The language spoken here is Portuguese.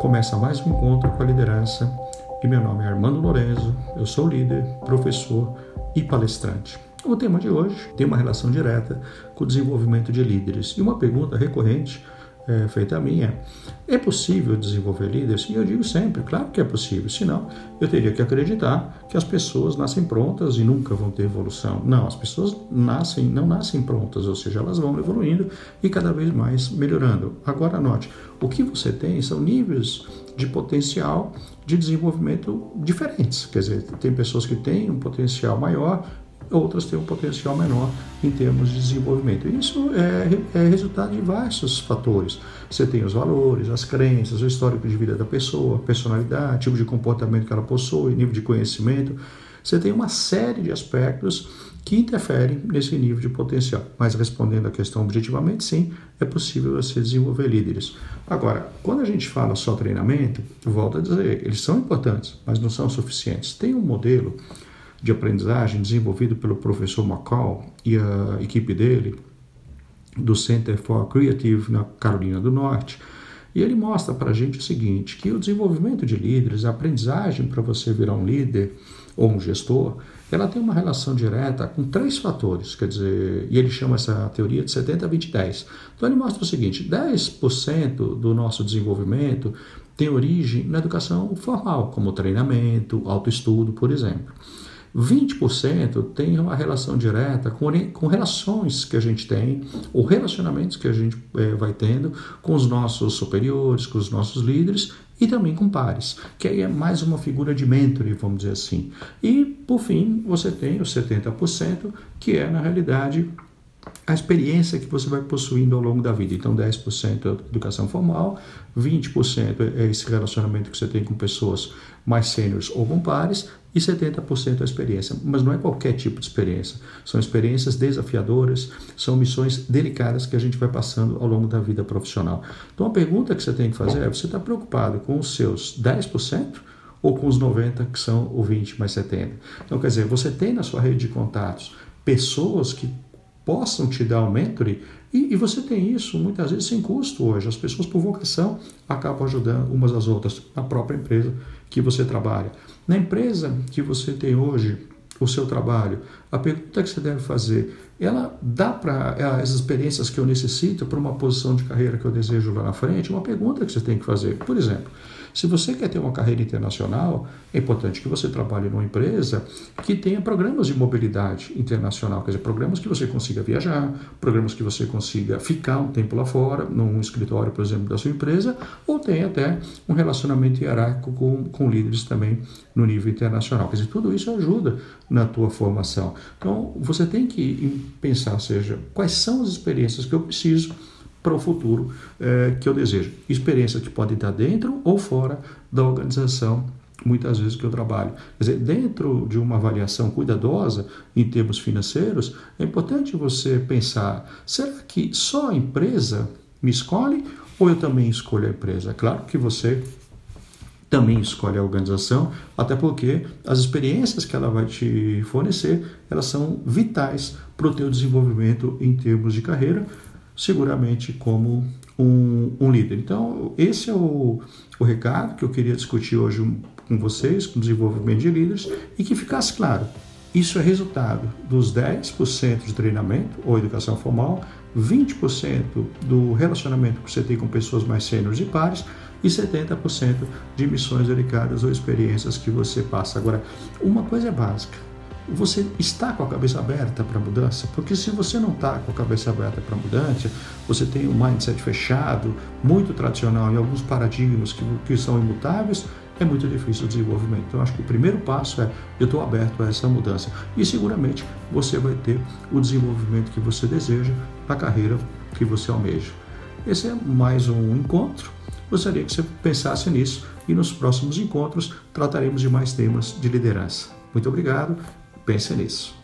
Começa mais um encontro com a liderança e meu nome é Armando Lorenzo, eu sou líder, professor e palestrante. O tema de hoje tem uma relação direta com o desenvolvimento de líderes e uma pergunta recorrente é, feita a é: é possível desenvolver líderes? E eu digo sempre, claro que é possível, senão eu teria que acreditar que as pessoas nascem prontas e nunca vão ter evolução. Não, as pessoas nascem, não nascem prontas, ou seja, elas vão evoluindo e cada vez mais melhorando. Agora note, o que você tem são níveis de potencial de desenvolvimento diferentes. Quer dizer, tem pessoas que têm um potencial maior, outras têm um potencial menor em termos de desenvolvimento. Isso é, é, resultado de diversos fatores. Você tem os valores, as crenças, o histórico de vida da pessoa, personalidade, tipo de comportamento que ela possui, nível de conhecimento. Você tem uma série de aspectos que interferem nesse nível de potencial. Mas respondendo à questão objetivamente, sim, é possível você desenvolver líderes. Agora, quando a gente fala só treinamento, volto a dizer, eles são importantes, mas não são suficientes. Tem um modelo de aprendizagem desenvolvido pelo professor McCall e a equipe dele, do Center for Creative na Carolina do Norte, e ele mostra para a gente o seguinte, que o desenvolvimento de líderes, a aprendizagem para você virar um líder ou um gestor, ela tem uma relação direta com três fatores, quer dizer, e ele chama essa teoria de 70, 20, 10. Então ele mostra o seguinte, 10% do nosso desenvolvimento tem origem na educação formal, como treinamento, autoestudo, por exemplo. 20% tem uma relação direta com, com relações que a gente tem, ou relacionamentos que a gente é, vai tendo com os nossos superiores, com os nossos líderes e também com pares, que aí é mais uma figura de mentor, vamos dizer assim. E, por fim, você tem os 70%, que é, na realidade, a experiência que você vai possuindo ao longo da vida. Então, 10% é educação formal, 20% é esse relacionamento que você tem com pessoas mais sêniores ou com pares, e 70% é experiência. Mas não é qualquer tipo de experiência. São experiências desafiadoras, são missões delicadas que a gente vai passando ao longo da vida profissional. Então, a pergunta que você tem que fazer é: você está preocupado com os seus 10%? Ou com os 90 que são o 20 mais 70. Então, quer dizer, você tem na sua rede de contatos pessoas que possam te dar um mentoring e, e, você tem isso muitas vezes sem custo hoje. As pessoas, por vocação, acabam ajudando umas às outras na própria empresa que você trabalha. Na empresa que você tem hoje, o seu trabalho, a pergunta que você deve fazer, ela dá para é, as experiências que eu necessito para uma posição de carreira que eu desejo lá na frente? Uma pergunta que você tem que fazer. Por exemplo, se você quer ter uma carreira internacional, é importante que você trabalhe numa empresa que tenha programas de mobilidade internacional, quer dizer, programas que você consiga viajar, programas que você consiga ficar um tempo lá fora, num escritório, por exemplo, da sua empresa, ou tenha até um relacionamento hierárquico com, com líderes também no nível internacional. Quer dizer, tudo isso ajuda na tua formação. Então, você tem que pensar, seja, quais são as experiências que eu preciso para o futuro é, que eu desejo. Experiências que podem estar dentro ou fora da organização, muitas vezes que eu trabalho. Quer dizer, dentro de uma avaliação cuidadosa em termos financeiros, é importante você pensar: será que só a empresa me escolhe ou eu também escolho a empresa? Claro que você também escolhe a organização, até porque as experiências que ela vai te fornecer, elas são vitais para o teu desenvolvimento em termos de carreira, seguramente como um, um líder. Então, esse é o, o recado que eu queria discutir hoje com vocês, com o desenvolvimento de líderes, e que ficasse claro. Isso é resultado dos 10% de treinamento ou educação formal, 20% do relacionamento que você tem com pessoas mais sêniores e pares e 70% de missões delicadas ou experiências que você passa. Agora, uma coisa é básica, você está com a cabeça aberta para a mudança? Porque se você não está com a cabeça aberta para a mudança, você tem um mindset fechado, muito tradicional e alguns paradigmas que, que são imutáveis, é muito difícil o desenvolvimento. Então, acho que o primeiro passo é eu estou aberto a essa mudança. E seguramente você vai ter o desenvolvimento que você deseja na carreira que você almeja. Esse é mais um encontro. Gostaria que você pensasse nisso e nos próximos encontros trataremos de mais temas de liderança. Muito obrigado Pense nisso.